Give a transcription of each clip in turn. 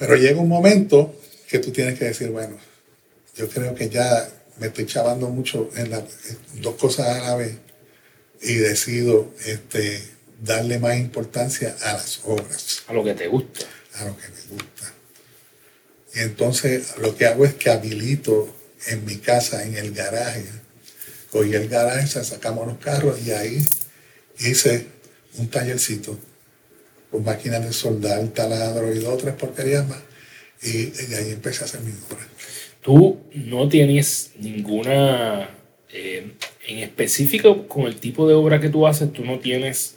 Pero llega un momento que tú tienes que decir, bueno, yo creo que ya me estoy chavando mucho en, las dos cosas a la vez y decido este, darle más importancia a las obras. A lo que te gusta. A lo que me gusta. Y entonces lo que hago es que habilito en mi casa, en el garaje, cogí el garaje, sacamos los carros y ahí hice un tallercito con máquinas de soldar, taladro y dos o tres porquerías más. Y, ahí empecé a hacer mi obra. Tú no tienes ninguna, eh, en específico con el tipo de obra que tú haces, tú no tienes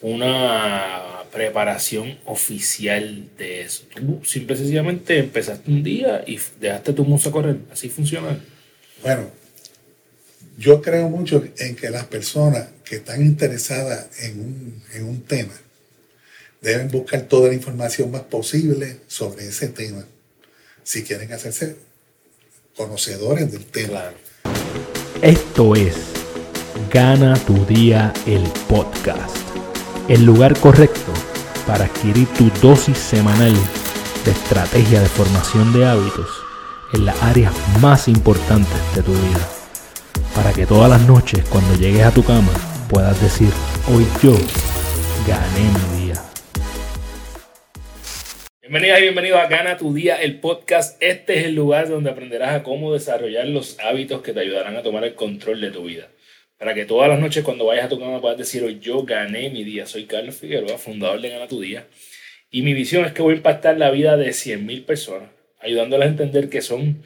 una preparación oficial de eso. Tú simple sencillamente empezaste un día y dejaste tu música correr. Así funciona. Bueno, yo creo mucho en que las personas que están interesadas en un, en un tema deben buscar toda la información más posible sobre ese tema si quieren hacerse conocedores del tema. Esto es Gana tu día el podcast el lugar correcto para adquirir tu dosis semanal de estrategia de formación de hábitos en las áreas más importantes de tu vida. Para que todas las noches cuando llegues a tu cama puedas decir, hoy yo gané mi día. Bienvenidas y bienvenidos a Gana tu Día, el podcast. Este es el lugar donde aprenderás a cómo desarrollar los hábitos que te ayudarán a tomar el control de tu vida para que todas las noches cuando vayas a tu cama puedas decir, hoy yo gané mi día. Soy Carlos Figueroa, fundador de Gana tu Día. Y mi visión es que voy a impactar la vida de 100.000 personas, ayudándolas a entender que son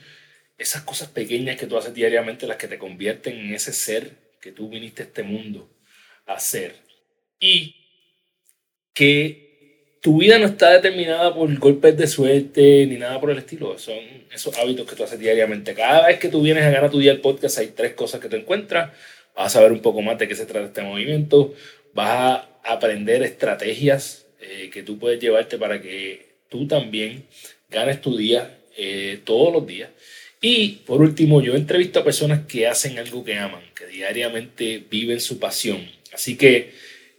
esas cosas pequeñas que tú haces diariamente las que te convierten en ese ser que tú viniste a este mundo a ser. Y que tu vida no está determinada por golpes de suerte ni nada por el estilo. Son esos hábitos que tú haces diariamente. Cada vez que tú vienes a Gana tu Día el podcast hay tres cosas que te encuentras vas a saber un poco más de qué se trata este movimiento, vas a aprender estrategias eh, que tú puedes llevarte para que tú también ganes tu día eh, todos los días. Y por último, yo entrevisto a personas que hacen algo que aman, que diariamente viven su pasión. Así que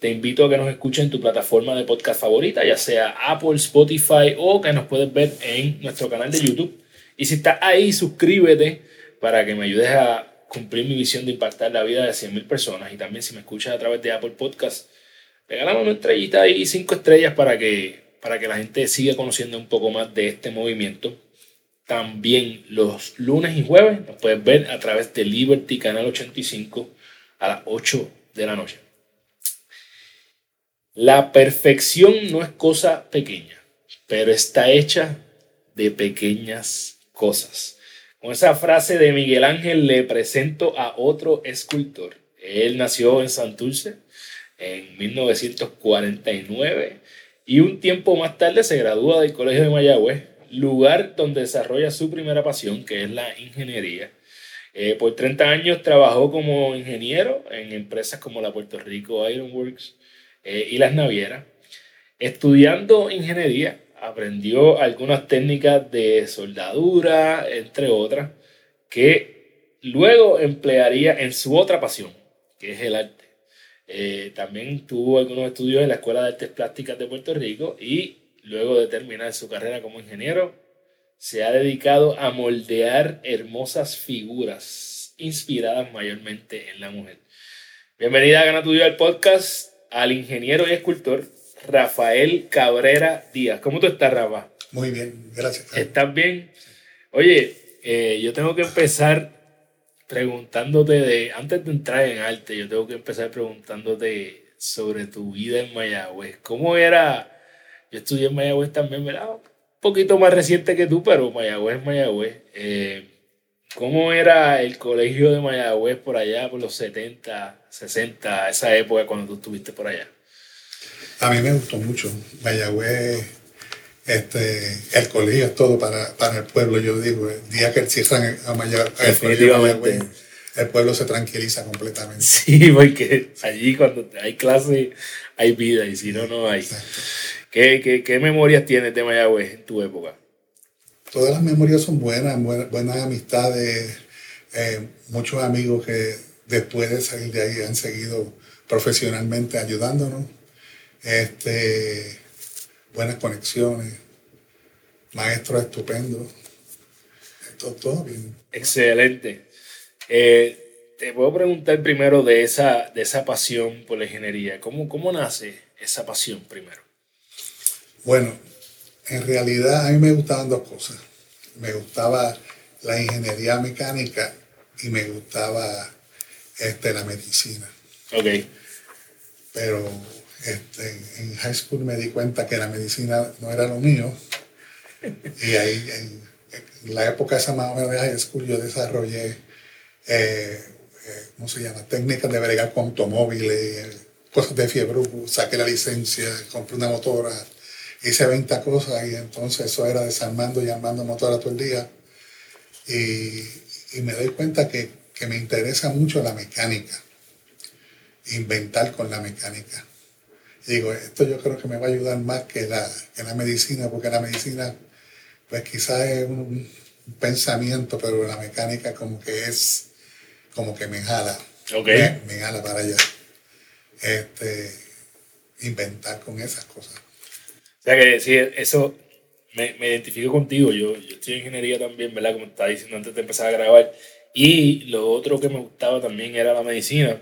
te invito a que nos escuchen en tu plataforma de podcast favorita, ya sea Apple, Spotify o que nos puedes ver en nuestro canal de YouTube. Y si estás ahí, suscríbete para que me ayudes a cumplir mi visión de impactar la vida de 100.000 personas. Y también si me escuchas a través de Apple Podcast, regálame una estrellita y cinco estrellas para que, para que la gente siga conociendo un poco más de este movimiento. También los lunes y jueves nos puedes ver a través de Liberty Canal 85 a las 8 de la noche. La perfección no es cosa pequeña, pero está hecha de pequeñas cosas. Con esa frase de Miguel Ángel le presento a otro escultor. Él nació en Santurce en 1949 y un tiempo más tarde se gradúa del Colegio de Mayagüez, lugar donde desarrolla su primera pasión, que es la ingeniería. Eh, por 30 años trabajó como ingeniero en empresas como la Puerto Rico Ironworks eh, y las navieras. Estudiando ingeniería, aprendió algunas técnicas de soldadura, entre otras, que luego emplearía en su otra pasión, que es el arte. Eh, también tuvo algunos estudios en la Escuela de Artes Plásticas de Puerto Rico y luego de terminar su carrera como ingeniero, se ha dedicado a moldear hermosas figuras inspiradas mayormente en la mujer. Bienvenida a Gana tu al podcast al ingeniero y escultor Rafael Cabrera Díaz. ¿Cómo tú estás, Rafa? Muy bien, gracias. ¿Estás bien? Oye, eh, yo tengo que empezar preguntándote de, antes de entrar en arte, yo tengo que empezar preguntándote sobre tu vida en Mayagüez. ¿Cómo era? Yo estudié en Mayagüez también, ¿verdad? Un poquito más reciente que tú, pero Mayagüez es Mayagüez. Eh, ¿Cómo era el colegio de Mayagüez por allá, por los 70, 60, esa época cuando tú estuviste por allá? A mí me gustó mucho. Mayagüez, este, el colegio es todo para, para el pueblo, yo digo. El día que cierran a Mayagüez, el el pueblo se tranquiliza completamente. Sí, porque allí cuando hay clase hay vida y si no, no hay. ¿Qué, qué, qué memorias tienes de Mayagüez en tu época? Todas las memorias son buenas, buenas, amistades, eh, muchos amigos que después de salir de ahí han seguido profesionalmente ayudándonos este, buenas conexiones. maestro estupendo. Todo, todo bien. Excelente. Eh, te puedo preguntar primero de esa, de esa pasión por la ingeniería. ¿Cómo, ¿Cómo nace esa pasión primero? Bueno, en realidad a mí me gustaban dos cosas. Me gustaba la ingeniería mecánica y me gustaba este, la medicina. Ok. Pero este, en high school me di cuenta que la medicina no era lo mío. Y ahí, en, la época esa más o menos de high school, yo desarrollé, eh, eh, ¿cómo se llama? Técnicas de bregar con automóviles, cosas de fiebre, saqué la licencia, compré una motora, hice 20 cosas y entonces eso era desarmando y armando motora todo el día. Y, y me doy cuenta que, que me interesa mucho la mecánica, inventar con la mecánica digo, esto yo creo que me va a ayudar más que la, que la medicina, porque la medicina, pues quizás es un, pensamiento, pero la mecánica como que es, como que me jala. Okay. Me, jala para allá. Este, inventar con esas cosas. O sea que sí, eso me, me identifico contigo. Yo, yo estoy en ingeniería también, ¿verdad? Como estaba diciendo antes de empezar a grabar. Y lo otro que me gustaba también era la medicina.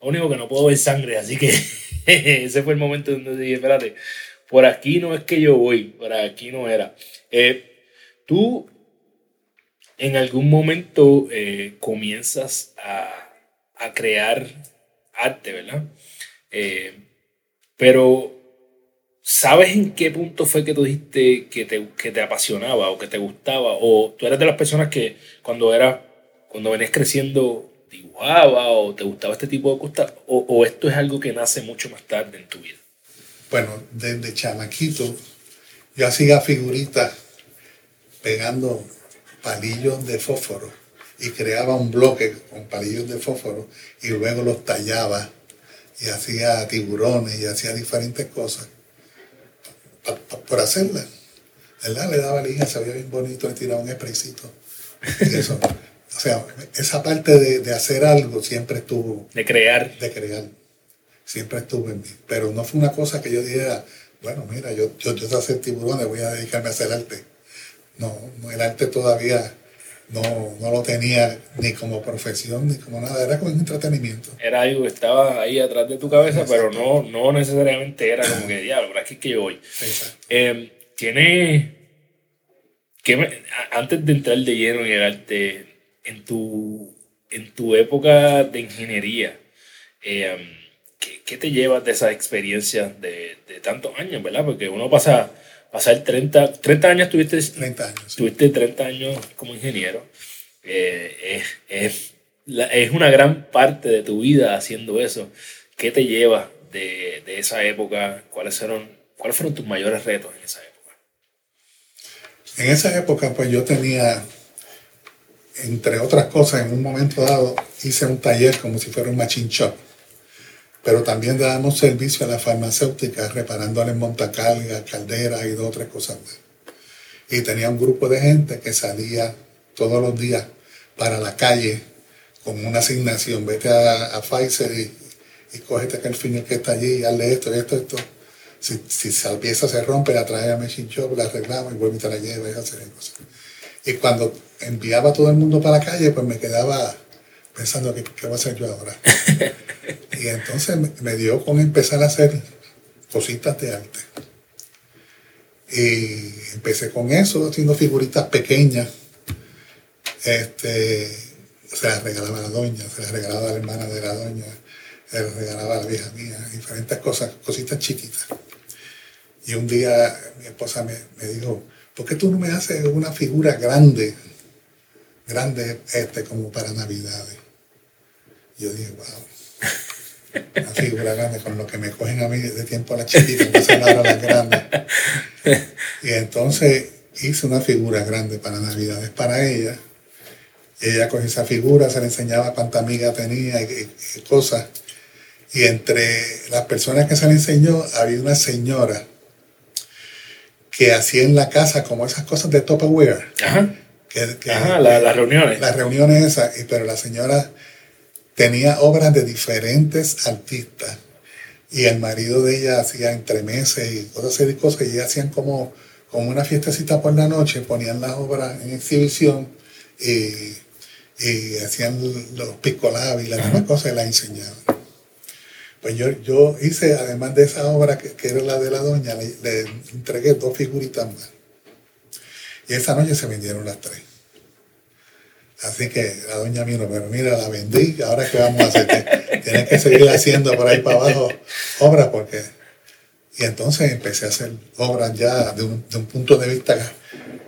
Lo único que no puedo ver sangre, así que ese fue el momento donde dije, espérate, por aquí no es que yo voy, por aquí no era. Eh, tú en algún momento eh, comienzas a, crear arte, ¿verdad? Eh, pero, ¿sabes en qué punto fue que tú dijiste que te, apasionaba o que te gustaba? ¿O tú eres de las personas que cuando, era, venías creciendo dibujaba o te gustaba este tipo de cosas o, esto es algo que nace mucho más tarde en tu vida? Bueno, desde chamaquito yo hacía figuritas pegando palillos de fósforo y creaba un bloque con palillos de fósforo y luego los tallaba y hacía tiburones y hacía diferentes cosas por hacerlas. ¿Verdad? Le daba línea, se veía bien bonito, le tiraba un spraycito. Eso. O sea, esa parte de, hacer algo siempre estuvo. De crear. De crear. Siempre estuvo en mí. Pero no fue una cosa que yo dijera, bueno, mira, yo, yo, yo sé hacer tiburones, voy a dedicarme a hacer arte. No, el arte todavía no, no, lo tenía ni como profesión ni como nada, era como un entretenimiento. Era algo que estaba ahí atrás de tu cabeza, pero no, no necesariamente era como que, diablo, pero aquí es que yo voy. Eh, Tiene. Que antes de entrar de lleno en el arte, en tu, en tu época de ingeniería, eh, ¿qué, te llevas de esa experiencia de, de, tantos años, verdad? Porque uno pasa, pasar 30, 30 años, tuviste 30 años, tuviste 30 años como ingeniero. Eh, es, es, una gran parte de tu vida haciendo eso. ¿Qué te llevas de, de esa época? ¿Cuáles fueron, ¿Cuáles fueron tus mayores retos en esa época? En esa época, pues yo tenía entre otras cosas, en un momento dado hice un taller como si fuera un machine shop, pero también dábamos servicio a las farmacéuticas reparándoles montacargas, calderas y dos cosas más. Y tenía un grupo de gente que salía todos los días para la calle con una asignación. Vete a, Pfizer y, y cógete aquel fin que está allí y hazle esto, esto, esto. Si, si la pieza se rompe, la trae a Machine la arreglamos y vuelve y te la lleva y hacer cosas. Y cuando enviaba todo el mundo para la calle, pues me quedaba pensando, ¿qué, qué voy a hacer yo ahora? y entonces me, dio con empezar a hacer cositas de arte. Y empecé con eso, haciendo figuritas pequeñas. Este, se las regalaba a la doña, se las regalaba a la hermana de la doña, se las regalaba a la vieja mía, diferentes cosas, cositas chiquitas. Y un día mi esposa me, me dijo, ¿por qué tú no me haces una figura grande, grande este, como para Navidades? Yo dije, wow, una figura grande, con lo que me cogen a mí de tiempo a la chiquita, entonces ahora la grande. Y entonces hice una figura grande para Navidades para ella. Y ella con esa figura, se le enseñaba cuánta amiga tenía y, y cosas. Y entre las personas que se le enseñó había una señora que hacía en la casa como esas cosas de Tupperware. Ajá. Ajá, las reuniones. Las reuniones esas, pero la señora tenía obras de diferentes artistas y el marido de ella hacía entremeses y cosas y cosas y hacían como con una fiestecita por la noche, ponían las obras en exhibición y, y hacían los picolabs y las demás cosas y las enseñaban. Pues yo, yo hice, además de esa obra que, que era la de la doña, le, le entregué dos figuritas más. Y esa noche se vendieron las tres. Así que la doña vino, pero mira, la vendí, ahora qué vamos a hacer, tienes que seguir haciendo por ahí para abajo obras porque... Y entonces empecé a hacer obras ya de un, de un punto de vista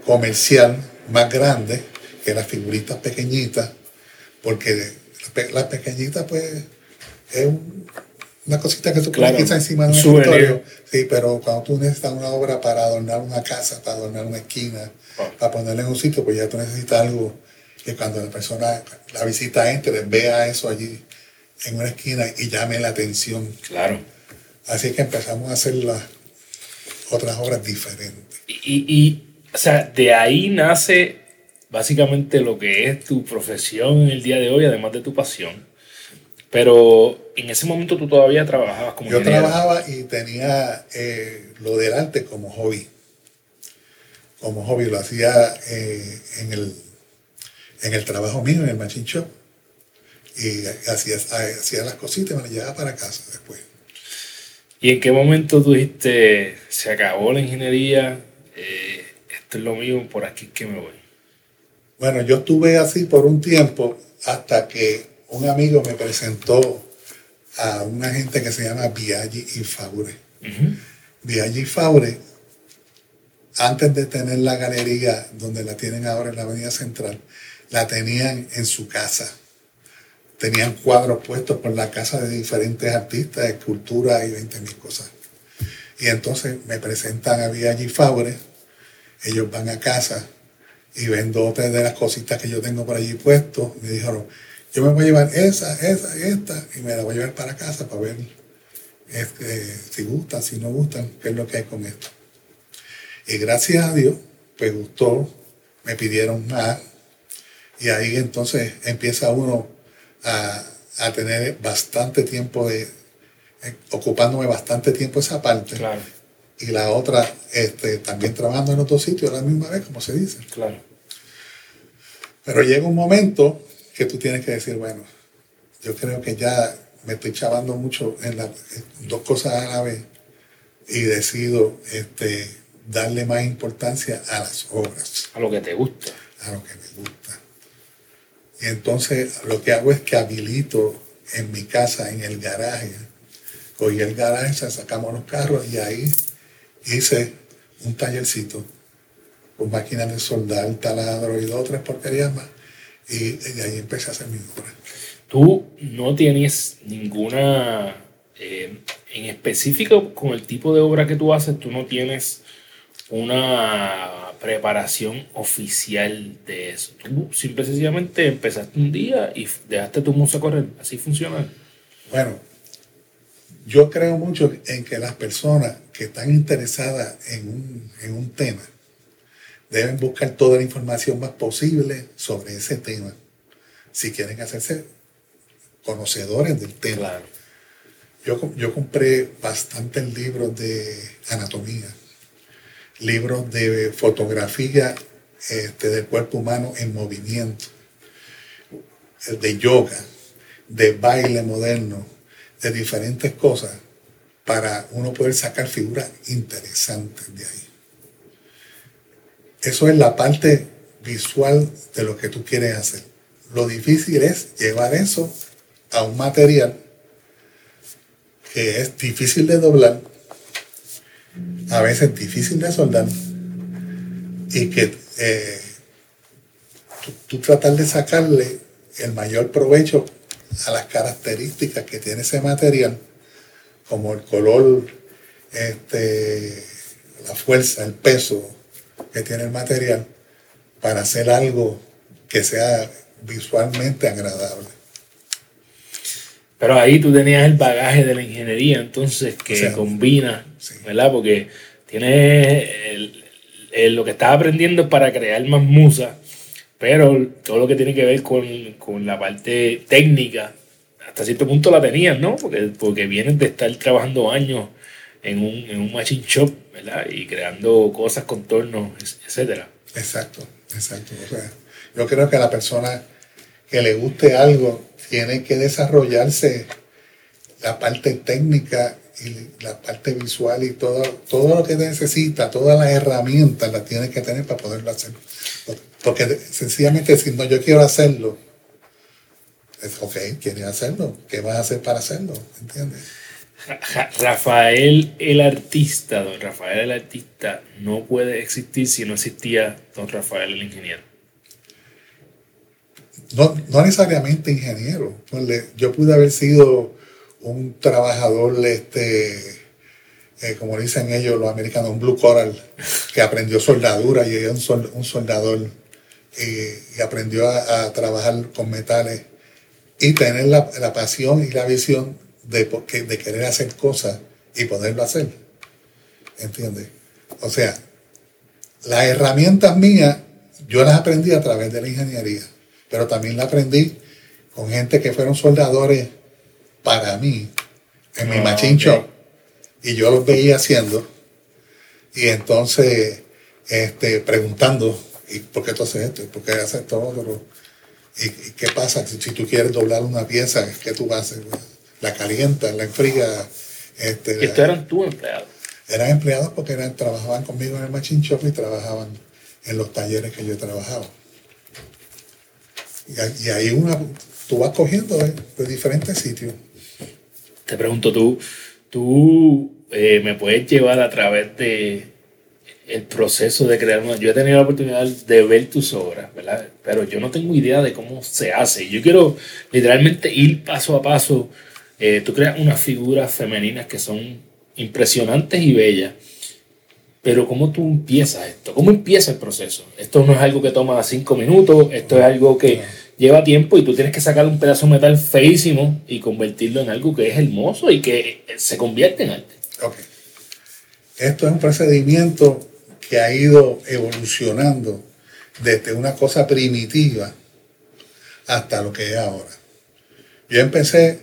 comercial más grande que las figuritas pequeñitas, porque las pe- las pequeñitas pues es un- una cosita que tú Claro, quizá encima de un escritorio. Sí, pero cuando tú necesitas una obra para adornar una casa, para adornar una esquina, Ah. para ponerla en un sitio, pues ya tú necesitas algo que cuando la persona, la visita entre, vea eso allí en una esquina y llame la atención. Claro. Así que empezamos a hacer las otras obras diferentes. Y, y, o sea, de ahí nace básicamente lo que es tu profesión en el día de hoy, además de tu pasión. Pero en ese momento tú todavía trabajabas como Yo ingeniero. trabajaba y tenía eh, lo del arte como hobby. Como hobby, lo hacía eh, en, el, en el trabajo mío, en el machine shop. Y hacía, hacía las cositas y me las llevaba para casa después. ¿Y en qué momento tú dijiste, se acabó la ingeniería, eh, esto es lo mío, por aquí es que me voy? Bueno, yo estuve así por un tiempo hasta que un amigo me presentó a una gente que se llama Biaggi y Faure. Biaggi y Faure, antes de tener la galería donde la tienen ahora en la Avenida Central, la tenían en su casa. Tenían cuadros puestos por la casa de diferentes artistas, esculturas y 20 mil cosas. Y entonces me presentan a y Faure, ellos van a casa y ven dos o tres de las cositas que yo tengo por allí puestos. Me dijeron, yo me voy a llevar esa, esa esta, y me la voy a llevar para casa para ver este, si gustan, si no gustan, qué es lo que hay con esto. Y gracias a Dios, pues gustó, me pidieron más, y ahí entonces empieza uno a, a tener bastante tiempo de, eh, ocupándome bastante tiempo esa parte, Claro, y la otra este, también trabajando en otro sitio a la misma vez, como se dice. claro. Pero llega un momento que tú tienes que decir, bueno, yo creo que ya me estoy chavando mucho en, la- en dos cosas a la vez y decido este, darle más importancia a las obras, A lo que te gusta. a lo que me gusta. Y entonces lo que hago es que habilito en mi casa, en el garaje, cogí el garaje, sacamos los carros y ahí hice un tallercito con máquinas de soldar, taladro y dos o tres porquerías más. Y, ahí empecé a hacer mi obra. Tú no tienes ninguna, eh, en específico con el tipo de obra que tú haces, tú no tienes una preparación oficial de eso. Tú simple y sencillamente empezaste un día y dejaste tu musa correr. Así funciona. Bueno, yo creo mucho en que las personas que están interesadas en un, en un tema deben buscar toda la información más posible sobre ese tema, si quieren hacerse conocedores del tema. Claro. Yo, yo compré bastantes libros de anatomía, libros de fotografía este, del cuerpo humano en movimiento, de yoga, de baile moderno, de diferentes cosas, para uno poder sacar figuras interesantes de ahí. Eso es la parte visual de lo que tú quieres hacer. Lo difícil es llevar eso a un material que es difícil de doblar, a veces difícil de soldar, y que eh, tú, tú tratar de sacarle el mayor provecho a las características que tiene ese material, como el color, este, la fuerza, el peso que tiene el material, para hacer algo que sea visualmente agradable. Pero ahí tú tenías el bagaje de la ingeniería, entonces, que O sea, combina, sí. ¿verdad? Porque tienes el- el- lo que estás aprendiendo para crear más musa, pero todo lo que tiene que ver con, con la parte técnica, hasta cierto punto la tenías, ¿no? Porque, porque vienes de estar trabajando años en un, en un machine shop, ¿verdad? Y creando cosas, contornos, etcétera. Exacto, exacto. O sea, yo creo que la persona que le guste algo tiene que desarrollarse la parte técnica y la parte visual y todo, todo lo que necesita, todas las herramientas las tiene que tener para poderlo hacer. Porque sencillamente si no yo quiero hacerlo, es ok, quieres hacerlo, ¿qué vas a hacer para hacerlo? ¿Entiendes? Rafael el artista, don Rafael el artista, no puede existir si no existía don Rafael el ingeniero. No, no necesariamente ingeniero. Yo pude haber sido un trabajador, este, eh, como dicen ellos los americanos, un blue coral, que aprendió soldadura y es un, soldador y, aprendió a, trabajar con metales y tener la, la pasión y la visión de, de querer hacer cosas y poderlo hacer. ¿Entiendes? O sea, las herramientas mías yo las aprendí a través de la ingeniería, pero también las aprendí con gente que fueron soldadores para mí en mi ah, machine shop y yo los veía haciendo y entonces este, preguntando ¿y por qué tú haces esto? ¿y por qué haces esto otro? ¿Y, qué pasa si, tú quieres doblar una pieza? ¿qué tú haces? La calientas, la enfría. Este, ¿Estos eran tus empleados? Eran empleados porque eran, trabajaban conmigo en el machine shop y trabajaban en los talleres que yo trabajaba. Y, y ahí una, tú vas cogiendo de, de diferentes sitios te pregunto, tú, tú eh, me puedes llevar a través de el proceso de crear una... Yo he tenido la oportunidad de ver tus obras, ¿verdad? Pero yo no tengo idea de cómo se hace. Yo quiero literalmente ir paso a paso. Eh, tú creas unas figuras femeninas que son impresionantes y bellas. Pero ¿cómo tú empiezas esto? ¿Cómo empieza el proceso? Esto no es algo que toma cinco minutos, esto es algo que lleva tiempo y tú tienes que sacar un pedazo de metal feísimo y convertirlo en algo que es hermoso y que se convierte en arte. Okay. Esto es un procedimiento que ha ido evolucionando desde una cosa primitiva hasta lo que es ahora. Yo empecé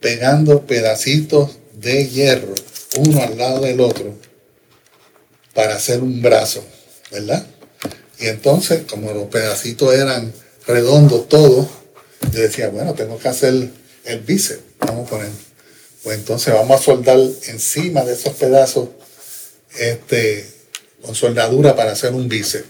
pegando pedacitos de hierro uno al lado del otro para hacer un brazo, ¿verdad? Y entonces, como los pedacitos eran redondo todo, yo decía, bueno, tengo que hacer el bíceps, vamos a poner. Pues entonces vamos a soldar encima de esos pedazos este, con soldadura para hacer un bíceps.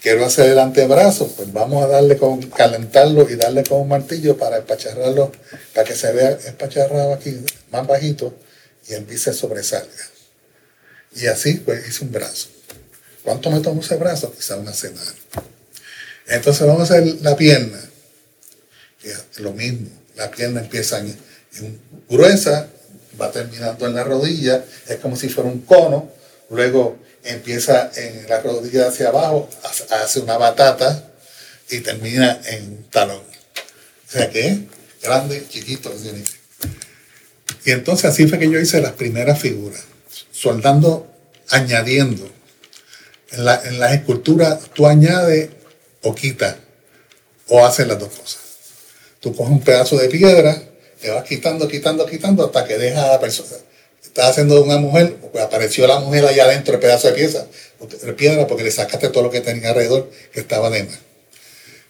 Quiero hacer el antebrazo, pues vamos a darle con, calentarlo y darle con un martillo para espacharrarlo, para que se vea espacharrado aquí, más bajito, y el bíceps sobresalga. Y así, pues hice un brazo. ¿Cuánto me tomó ese brazo? Quizá una semana. Entonces vamos a hacer la pierna. Lo mismo, la pierna empieza en, gruesa, va terminando en la rodilla, es como si fuera un cono, luego empieza en la rodilla hacia abajo, hace una batata y termina en talón. O sea que grande, chiquito. Y entonces así fue que yo hice las primeras figuras, soldando, añadiendo. En las esculturas tú añades o quita o hace las dos cosas. Tú coges un pedazo de piedra, te vas quitando, quitando, quitando hasta que deja a la persona. Estás haciendo una mujer, pues apareció la mujer allá adentro el pedazo de pieza, de piedra, porque le sacaste todo lo que tenía alrededor que estaba de más.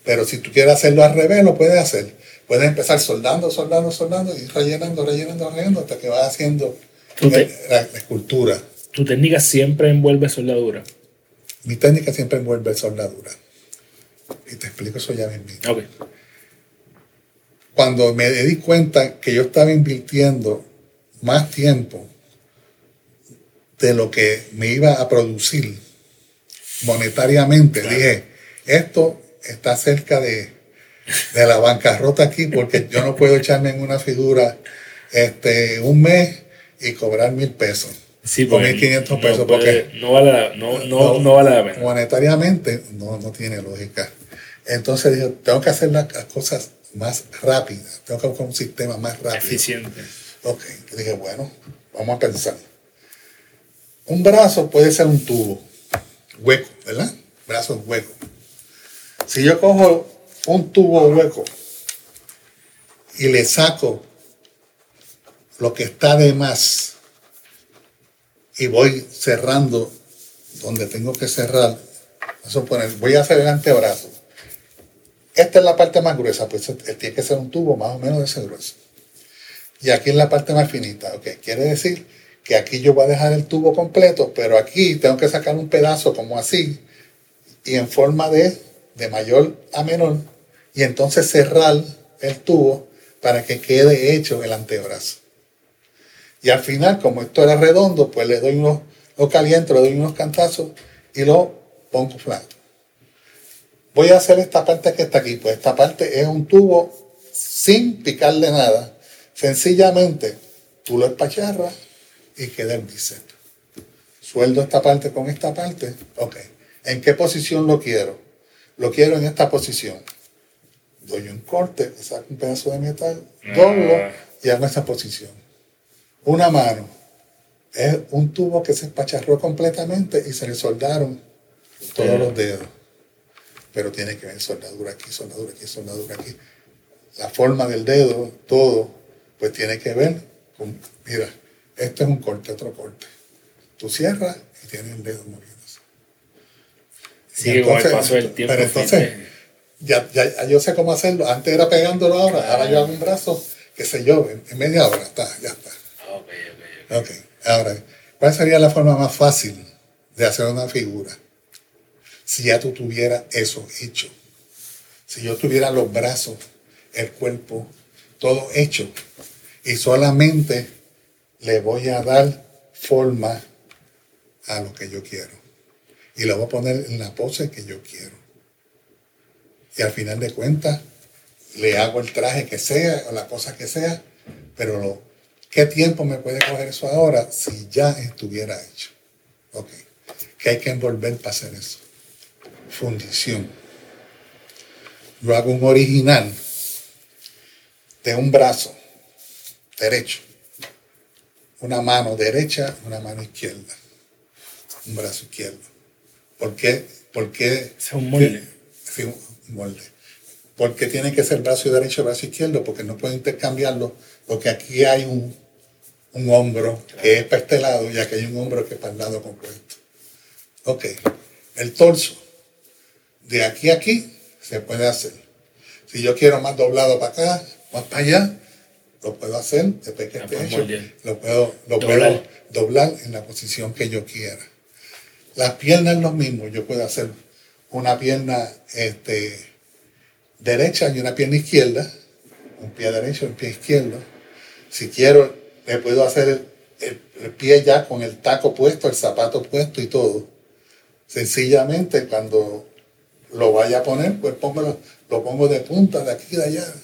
Pero si tú quieres hacerlo al revés, lo puedes hacer. Puedes empezar soldando, soldando, soldando y rellenando, rellenando, rellenando hasta que vas haciendo la, escultura. ¿Tu técnica siempre envuelve soldadura? Mi técnica siempre envuelve soldadura. Y te explico eso ya mismo. Cuando me di cuenta que yo estaba invirtiendo más tiempo de lo que me iba a producir monetariamente, dije, esto está cerca de, de, la bancarrota aquí porque yo no puedo echarme en una figura este, un mes y cobrar mil pesos. Sí, o 1.500 pesos. porque no vale, no, no, no, vale la pena. Monetariamente no, no tiene lógica. Entonces dije, tengo que hacer las cosas más rápidas, tengo que buscar un sistema más rápido. Eficiente. Ok, dije, bueno, vamos a pensar. Un brazo puede ser un tubo, hueco, ¿verdad? Brazo hueco. Si yo cojo un tubo hueco y le saco lo que está de más, y voy cerrando donde tengo que cerrar. Vamos a voy a hacer el antebrazo. Esta es la parte más gruesa, pues tiene que ser un tubo más o menos de ese grueso. Y aquí es la parte más finita. Ok, quiere decir que aquí yo voy a dejar el tubo completo, pero aquí tengo que sacar un pedazo como así y en forma de, de mayor a menor y entonces cerrar el tubo para que quede hecho el antebrazo. Y al final, como esto era redondo, pues le doy unos, lo caliento, le doy unos cantazos y lo pongo flato. Voy a hacer esta parte que está aquí, pues esta parte es un tubo sin picarle nada. Sencillamente, tú lo espacharras y queda el bíceps. Sueldo esta parte con esta parte. Ok. ¿En qué posición lo quiero? Lo quiero en esta posición. Doy un corte, saco un pedazo de metal, doblo ah. y hago esa posición. Una mano. Es un tubo que se espacharró completamente y se le soldaron todos los dedos. Pero tiene que haber soldadura aquí, soldadura aquí, soldadura aquí. La forma del dedo, todo, pues tiene que ver con, mira, este es un corte, otro corte. Tú cierras y tienes el dedo moviéndose. Sí, entonces, el paso del tiempo. Pero entonces, ya, ya, yo sé cómo hacerlo. Antes era pegándolo ahora, ahora yo hago un brazo, qué sé yo, en, media hora está, ya está. Ok, ok, ok. ahora, ¿cuál sería la forma más fácil de hacer una figura? Si ya tú tuvieras eso hecho. Si yo tuviera los brazos, el cuerpo, todo hecho. Y solamente le voy a dar forma a lo que yo quiero. Y lo voy a poner en la pose que yo quiero. Y al final de cuentas, le hago el traje que sea o la cosa que sea, pero ¿qué tiempo me puede coger eso ahora si ya estuviera hecho? Ok. ¿Qué hay que envolver para hacer eso? Fundición. Yo hago un original de un brazo derecho una mano derecha, una mano izquierda, un brazo izquierdo. ¿Por qué? Porque, es un molde. Sí, un molde. ¿Por qué tiene que ser brazo derecho y brazo izquierdo? Porque no puedo intercambiarlo, porque aquí hay un, un hombro que es para este lado y aquí hay un hombro que es para el lado compuesto. Ok, el torso, de aquí a aquí se puede hacer. Si yo quiero más doblado para acá, más para allá, lo puedo hacer después que esté hecho, lo puedo, doblar. en la posición que yo quiera. Las piernas lo mismo, yo puedo hacer una pierna este, derecha y una pierna izquierda, un pie derecho y un pie izquierdo. Si quiero, le puedo hacer el, pie ya con el taco puesto, el zapato puesto y todo. Sencillamente cuando lo vaya a poner, pues pongo, lo pongo de punta, de aquí y de allá.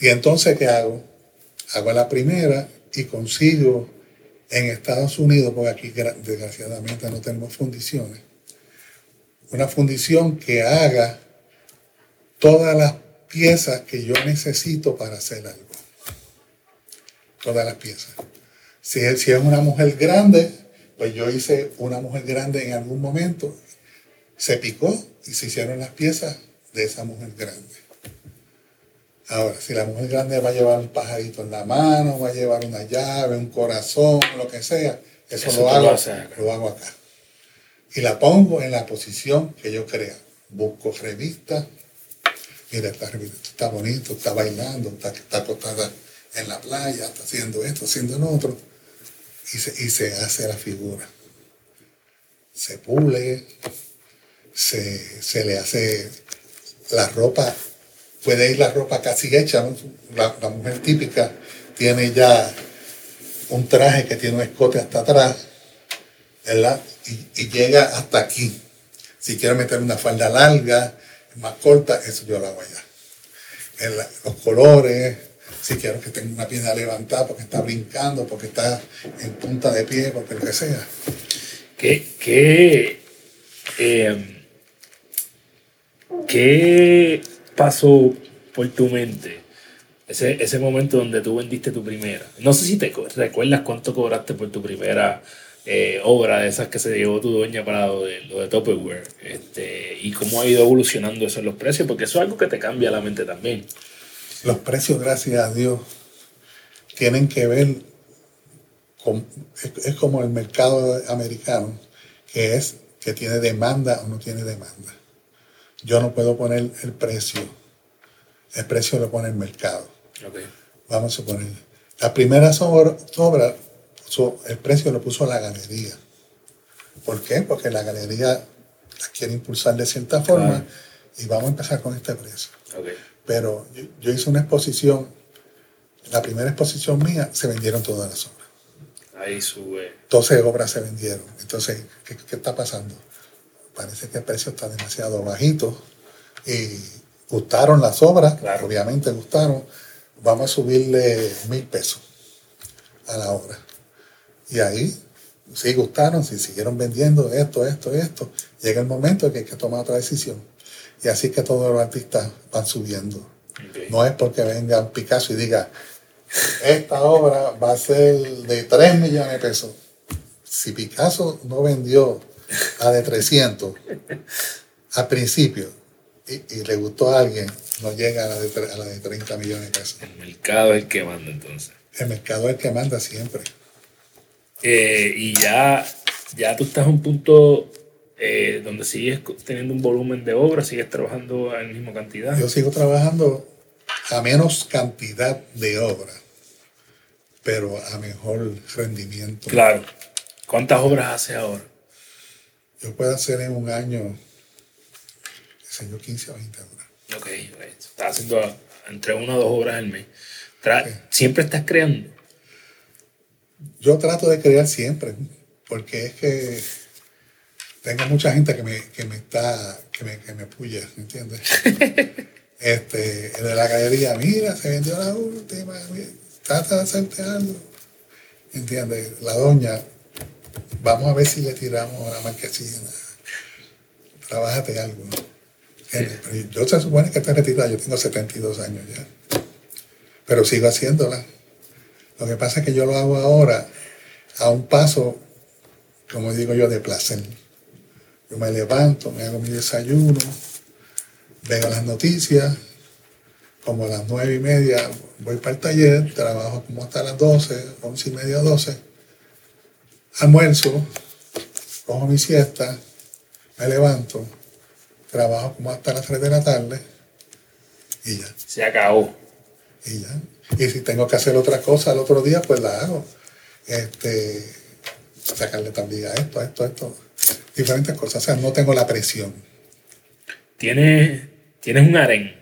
Y entonces, ¿qué hago? Hago la primera y consigo en Estados Unidos, porque aquí desgraciadamente no tenemos fundiciones, una fundición que haga todas las piezas que yo necesito para hacer algo. Todas las piezas. Si si es una mujer grande, pues yo hice una mujer grande en algún momento, se picó y se hicieron las piezas de esa mujer grande. Ahora, si la mujer grande va a llevar un pajarito en la mano, va a llevar una llave, un corazón, lo que sea, eso, lo, hago, lo hago acá. Y la pongo en la posición que yo crea. Busco revista. Mira, esta revista está bonito, está bailando, está, está acostada en la playa, está haciendo esto, haciendo lo otro. Y se, y se hace la figura. Se pule, se, se le hace la ropa puede ir la ropa casi hecha. La, mujer típica tiene ya un traje que tiene un escote hasta atrás, ¿verdad? Y, llega hasta aquí. Si quiero meter una falda larga, más corta, eso yo lo hago allá. los colores, si quiero que tenga una pierna levantada porque está brincando, porque está en punta de pie, porque lo que sea. ¿Qué, qué, eh, qué pasó por tu mente ese, ese momento donde tú vendiste tu primera? No sé si te recuerdas cuánto cobraste por tu primera eh, obra de esas que se llevó tu dueña para lo de, lo de este, y cómo ha ido evolucionando eso en los precios, porque eso es algo que te cambia la mente también. Los precios, gracias a Dios, tienen que ver es, es como el mercado americano, que es que tiene demanda o no tiene demanda. Yo no puedo poner el precio. El precio lo pone el mercado. Vamos a suponer. La primera obra, obra, puso- el precio lo puso la galería. ¿Por qué? Porque la galería la quiere impulsar de cierta forma y vamos a empezar con este precio. Pero yo, yo hice una exposición, la primera exposición mía, se vendieron todas las obras. Ahí sube. 12 obras se vendieron. Entonces, ¿qué, qué está pasando? Parece que el precio está demasiado bajito y gustaron las obras, Claro. obviamente gustaron. Vamos a subirle mil pesos a la obra. Y ahí sí gustaron, sí siguieron vendiendo esto, esto, esto. Llega el momento en que hay que tomar otra decisión. Y así que todos los artistas van subiendo. No es porque venga un Picasso y diga, esta obra va a ser de 3 millones de pesos. Si Picasso no vendió a de 300 al principio y, y le gustó a alguien, no llega a la, de, a la de 30 millones de pesos. El mercado es el que manda entonces. El mercado es el que manda siempre. Eh, y ya, ya tú estás a un punto eh, donde sigues teniendo un volumen de obra, sigues trabajando en la misma cantidad. Yo sigo trabajando a menos cantidad de obra, pero a mejor rendimiento. Claro. ¿Cuántas obras haces ahora? Yo puedo hacer en un año, qué sé yo, 15 o 20 obras. Ok, ok. Estás haciendo entre una o dos obras al mes. Sí. Siempre estás creando. Yo trato de crear siempre, porque es que tengo mucha gente que me, que me está, que me, que me puya, ¿me entiendes? este, el de la galería, mira, se vendió la última, mira, trata de hacerte algo, ¿entiendes? La doña, vamos a ver si le tiramos a la marquesina, trabájate algo, yo se supone que estoy retirado, yo tengo 72 años ya, pero sigo haciéndola. Lo que pasa es que yo lo hago ahora a un paso, como digo yo, de placer. Yo me levanto, me hago mi desayuno, veo las noticias, como a las nueve y media voy para el taller, trabajo como hasta las 12, once y media, 12, almuerzo, cojo mi siesta, me levanto, trabajo como hasta las 3 de la tarde y ya. Se acabó. Y ya. Y si tengo que hacer otra cosa el otro día, pues la hago. Este, sacarle tablilla a esto, a esto, a esto. Diferentes cosas. O sea, no tengo la presión. Tienes, tienes un harén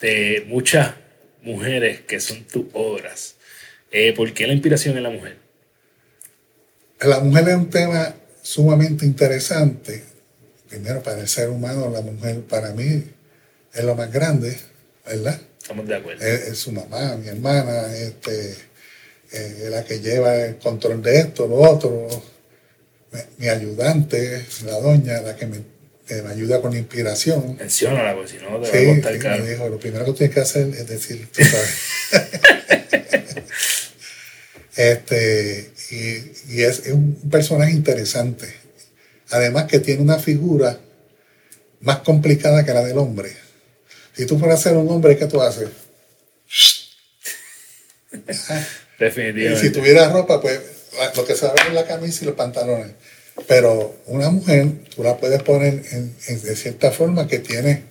de muchas mujeres que son tus obras. Eh, ¿Por qué la inspiración en la mujer? La mujer es un tema sumamente interesante. Primero, para el ser humano, la mujer para mí es lo más grande, ¿verdad? Estamos de acuerdo. Es, es su mamá, mi hermana, este, eh, la que lleva el control de esto, lo otro. Mi, mi ayudante, la doña, la que me, me ayuda con la inspiración. Menciónala, porque si no te va a Sí, costar sí, caro. me dijo, lo primero que tienes que hacer es decir, tú sabes. este, y, y es, es un personaje interesante. Además que tiene una figura más complicada que la del hombre. Si tú fueras a ser un hombre, ¿qué tú haces? Y Definitivamente. si tuviera ropa, pues lo que se ve es la camisa y los pantalones. Pero una mujer, tú la puedes poner en, en- de cierta forma que tiene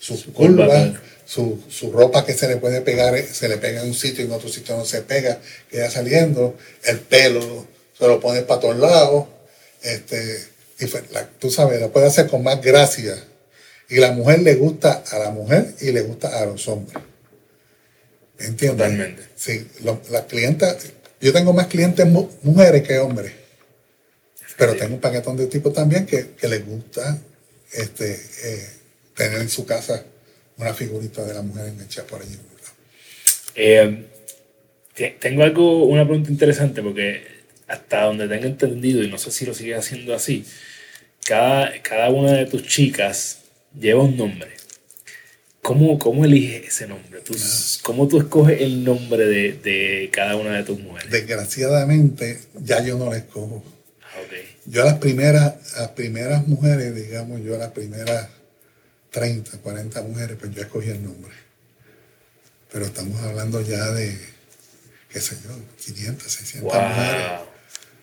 sus Su curva, curvas, su, su ropa que se le puede pegar, eh, se le pega en un sitio y en otro sitio no se pega, queda saliendo, el pelo se lo pones para todos lados. Este, y fue- la- tú sabes, lo puede hacer con más gracia. Y la mujer le gusta a la mujer y le gusta a los hombres. ¿Entiendes? Totalmente. Sí, lo- las clientas, yo tengo más clientes mu- mujeres que hombres, pero tengo un paquetón de tipos también que, que les gusta este, eh, tener en su casa una figurita de la mujer enganchada por allí. Eh, te- tengo algo, una pregunta interesante porque hasta donde tengo entendido, y no sé si lo sigues haciendo así, cada, cada una de tus chicas lleva un nombre. ¿Cómo, cómo eliges ese nombre? ¿Tú, ¿Cómo tú escoges el nombre de, de cada una de tus mujeres? Desgraciadamente, ya yo no les cojo. Ah, ok. Yo a las primeras, a las primeras mujeres, digamos, yo a las primeras 30, 40 mujeres, pues yo escogí el nombre. Pero estamos hablando ya de qué sé yo, 500, 600 mujeres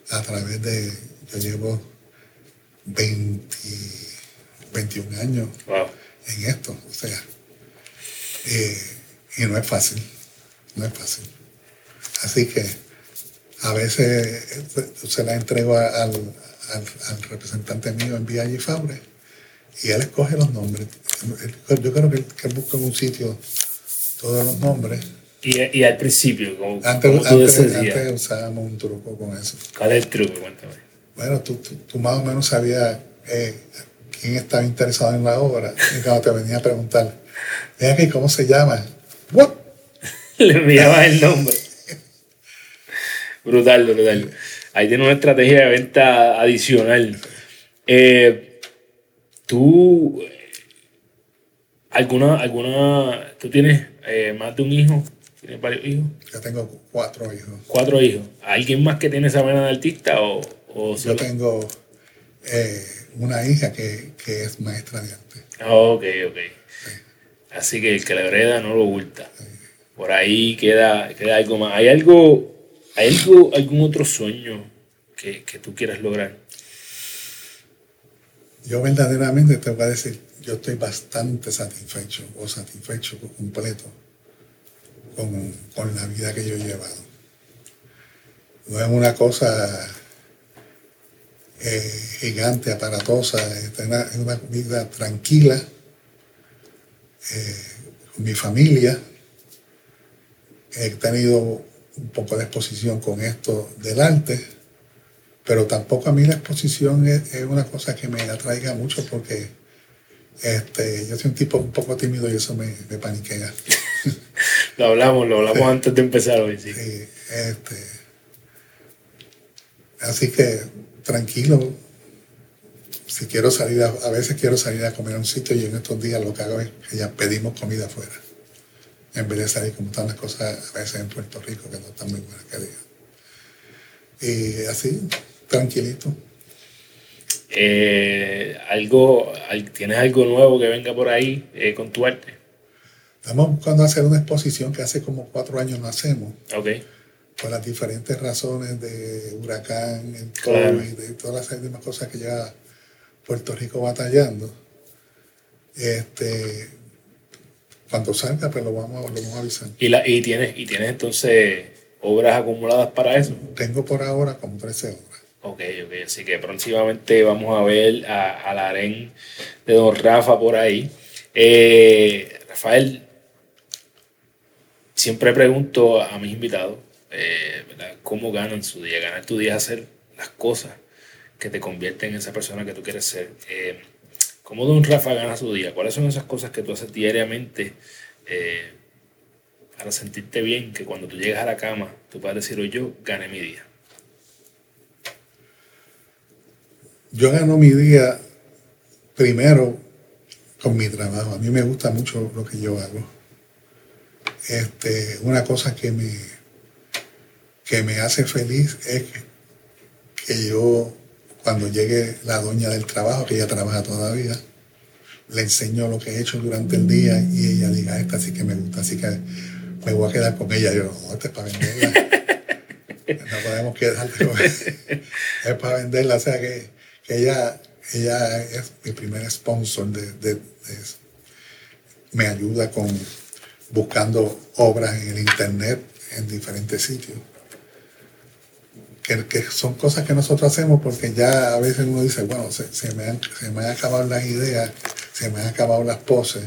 a través de, yo llevo 20, 21 años en esto, o sea, eh, y no es fácil, no es fácil. Así que a veces se la entrego al, al, representante mío en Villa Fabre y él escoge los nombres. Yo creo que, que busca en un sitio todos los nombres. Y, y al principio, como, antes, antes, usábamos un truco con eso. ¿Cuál es el truco? Cuéntame. Bueno, tú, tú, más o menos sabías eh, quién estaba interesado en la obra. Y cuando te venía a preguntar, ven aquí, ¿cómo se llama? ¿What? Le enviabas el nombre. brutal, brutal. Ahí tiene una estrategia de venta adicional. Eh, tú, alguna, alguna, tú tienes eh, más de un hijo, tienes varios hijos. Yo tengo cuatro hijos. Cuatro hijos. ¿Alguien más que tiene esa manera de artista o, Yo tengo eh, una hija que, que, es maestra de arte. ok, ok. Así que el que la hereda no lo oculta. Por ahí queda, queda algo más. ¿Hay algo, hay algo, algún otro sueño que, que tú quieras lograr? Yo verdaderamente te voy a decir, yo estoy bastante satisfecho o satisfecho completo con, con la vida que yo he llevado. No es una cosa eh, gigante, aparatosa, es una, vida tranquila, eh, con mi familia. He tenido un poco de exposición con esto del arte, pero tampoco a mí la exposición es, una cosa que me atraiga mucho porque este, yo soy un tipo un poco tímido y eso me, me paniquea. lo hablamos, lo hablamos antes de empezar hoy, sí. sí este, así que tranquilo. Si quiero salir, a, a, veces quiero salir a comer a un sitio y en estos días lo que hago es que ya pedimos comida afuera. En vez de salir como están las cosas a veces en Puerto Rico, que no están muy buenas que digan. Y así, tranquilito. Eh, algo, ¿Tienes algo nuevo que venga por ahí eh, con tu arte? Estamos buscando hacer una exposición que hace como cuatro años no hacemos. Ok por las diferentes razones de huracán, el COVID, y todas las demás cosas que ya Puerto Rico batallando. Este, cuando salga, pues lo vamos, lo vamos a avisar. ¿Y, la, y, tienes, ¿Y tienes entonces obras acumuladas para eso? Tengo por ahora como 13 obras. Ok, ok, así que próximamente vamos a ver a, la aren de Don Rafa por ahí. Eh, Rafael, siempre pregunto a mis invitados eh, cómo ganan su día. Ganar tu día es hacer las cosas que te convierten en esa persona que tú quieres ser. Eh, ¿Cómo Don Rafa gana su día? ¿Cuáles son esas cosas que tú haces diariamente para sentirte bien? Que cuando tú llegas a la cama, tú puedas decir, hoy yo gané mi día. Yo gano mi día primero con mi trabajo. A mí me gusta mucho lo que yo hago. Este, una cosa que me, que me hace feliz es que, yo, cuando llegue la doña del trabajo, que ella trabaja todavía, le enseño lo que he hecho durante el día y ella diga, esta sí que me gusta, así que me voy a quedar con ella. Yo, no, esta es para venderla. no podemos quedar es para venderla. O sea que, ella, ella es mi primer sponsor de. Me ayuda con buscando obras en el internet en diferentes sitios que, son cosas que nosotros hacemos porque ya a veces uno dice, bueno, se, me, han, se me han acabado las ideas, se me han acabado las poses,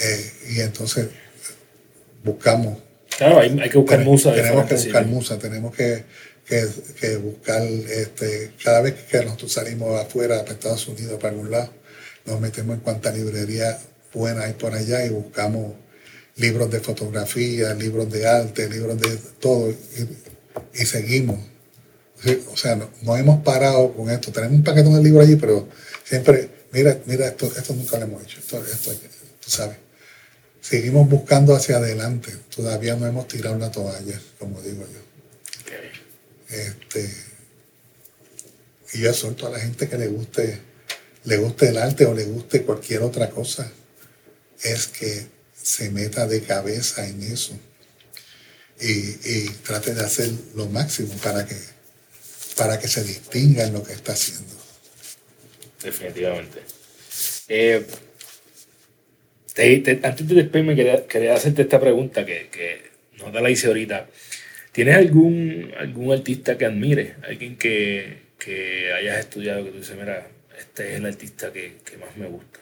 eh, y entonces buscamos. Claro, hay, que buscar musa. Tenemos que buscar musa, tenemos que, que, buscar, este, cada vez que nosotros salimos afuera, para Estados Unidos, para algún lado, nos metemos en cuanta librería buena hay por allá y buscamos libros de fotografía, libros de arte, libros de todo, y seguimos o sea, no, hemos parado con esto. Tenemos un paquete de libros allí, pero siempre, mira, mira, esto, esto nunca lo hemos hecho. Esto, esto, tú sabes. Seguimos buscando hacia adelante. Todavía no hemos tirado la toalla, como digo yo. Este, y yo suelto a la gente que le guste, le guste el arte o le guste cualquier otra cosa, es que se meta de cabeza en eso y, y trate de hacer lo máximo para que, para que se distinga en lo que está haciendo. Definitivamente. Eh, te- antes de despedirme, quería, quería hacerte esta pregunta que, que no te la hice ahorita. ¿Tienes algún, algún artista que admires? ¿Alguien que, que hayas estudiado que tú dices, mira, este es el artista que, que más me gusta?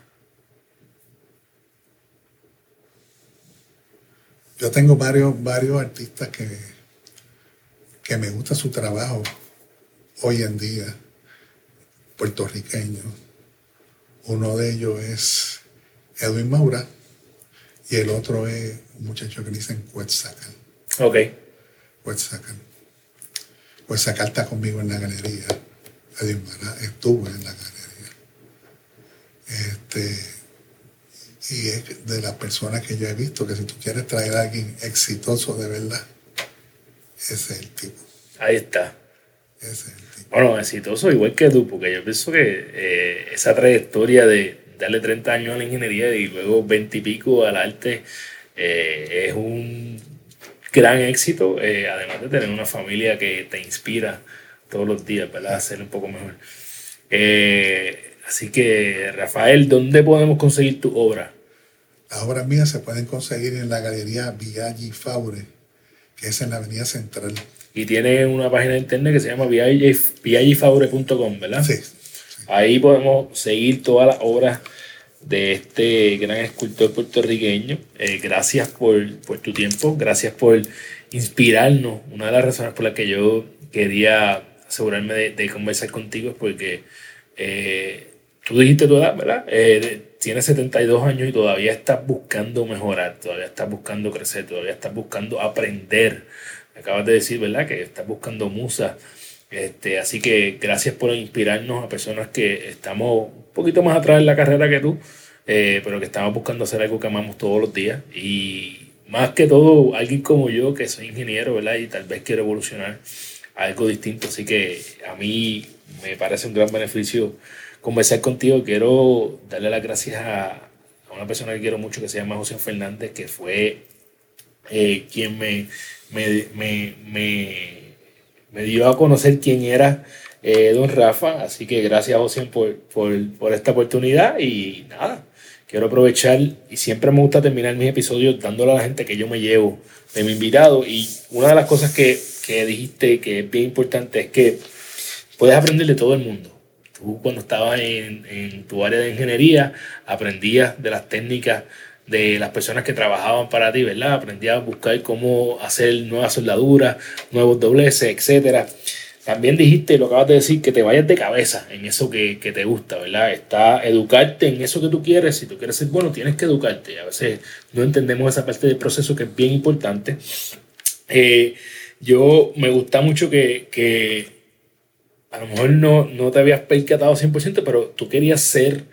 Yo tengo varios, varios artistas que, que me gusta su trabajo hoy en día, puertorriqueños. Uno de ellos es Edwin Maura y el otro es un muchacho que dicen Quetzalcoatl. Ok. Quetzalcoatl. Quetzalcoatl está conmigo en la galería. Estuvo en la galería. Este, y es de las personas que yo he visto que si tú quieres traer a alguien exitoso de verdad, ese es el tipo. Ahí está. Ese es el tipo. Bueno, exitoso igual que tú, porque yo pienso que eh, esa trayectoria de darle 30 años a la ingeniería y luego 20 y pico al arte eh, es un gran éxito, eh, además de tener una familia que te inspira todos los días, ¿verdad? A ser un poco mejor. Eh, así que, Rafael, ¿dónde podemos conseguir tu obra? Las obras mías se pueden conseguir en la galería Viaggi Faure, que es en la Avenida Central. Y tiene una página de internet que se llama viagifaure.com, ¿verdad? Sí, Ahí podemos seguir todas las obras de este gran escultor puertorriqueño. Eh, gracias por, por tu tiempo, gracias por inspirarnos. Una de las razones por las que yo quería asegurarme de, conversar contigo es porque eh, tú dijiste tu edad, ¿verdad? Eh, tienes 72 años y todavía estás buscando mejorar, todavía estás buscando crecer, todavía estás buscando aprender. Acabas de decir, ¿verdad? Que estás buscando musa. Este, así que gracias por inspirarnos a personas que estamos un poquito más atrás en la carrera que tú, eh, pero que estamos buscando hacer algo que amamos todos los días. Y más que todo, alguien como yo, que soy ingeniero, ¿verdad? Y tal vez quiero evolucionar a algo distinto. Así que a mí me parece un gran beneficio conversar contigo. Quiero darle las gracias a, a una persona que quiero mucho que se llama José Fernández, que fue eh, quien me, me, me, me, me dio a conocer quién era eh, don Rafa. Así que gracias, por, por, por esta oportunidad. Y nada, quiero aprovechar y siempre me gusta terminar mis episodios dándole a la gente que yo me llevo de mi invitado. Y una de las cosas que, que dijiste que es bien importante es que puedes aprender de todo el mundo. Tú cuando estabas en, en tu área de ingeniería aprendías de las técnicas de las personas que trabajaban para ti, ¿verdad? Aprendías a buscar cómo hacer nuevas soldaduras, nuevos dobleces, etcétera. También dijiste, lo acabas de decir, que te vayas de cabeza en eso que, que te gusta, ¿verdad? Está educarte en eso que tú quieres. Si tú quieres ser bueno, tienes que educarte. A veces no entendemos esa parte del proceso que es bien importante. Eh, yo me gusta mucho que, que a lo mejor no, no te habías percatado 100%, pero tú querías ser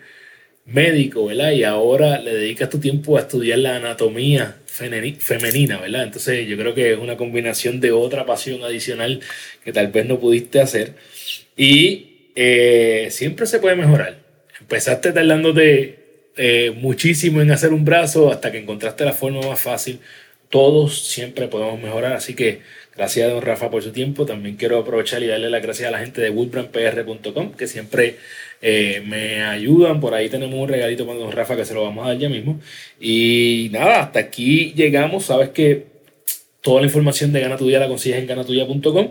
médico, ¿verdad? Y ahora le dedicas tu tiempo a estudiar la anatomía femeni- femenina, ¿verdad? Entonces yo creo que es una combinación de otra pasión adicional que tal vez no pudiste hacer. Y eh, siempre se puede mejorar. Empezaste tardándote eh, muchísimo en hacer un brazo hasta que encontraste la forma más fácil. Todos siempre podemos mejorar, así que gracias a don Rafa por su tiempo. También quiero aprovechar y darle las gracias a la gente de woodbrandpr.com que siempre eh, me ayudan. Por ahí tenemos un regalito para don Rafa que se lo vamos a dar ya mismo. Y nada, hasta aquí llegamos. Sabes que toda la información de Gana Tu Día la consigues en ganatuya.com.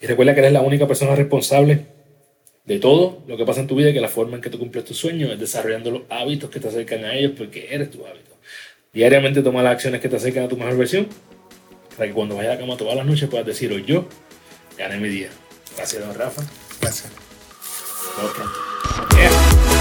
Y recuerda que eres la única persona responsable de todo lo que pasa en tu vida y que la forma en que tú cumples tus sueños es desarrollando los hábitos que te acercan a ellos porque eres tu hábito. Diariamente toma las acciones que te acercan a tu mejor versión para que cuando vayas a la cama todas las noches puedas decir hoy yo gané mi día. Gracias, don Rafa. gracias. Nos. Yeah.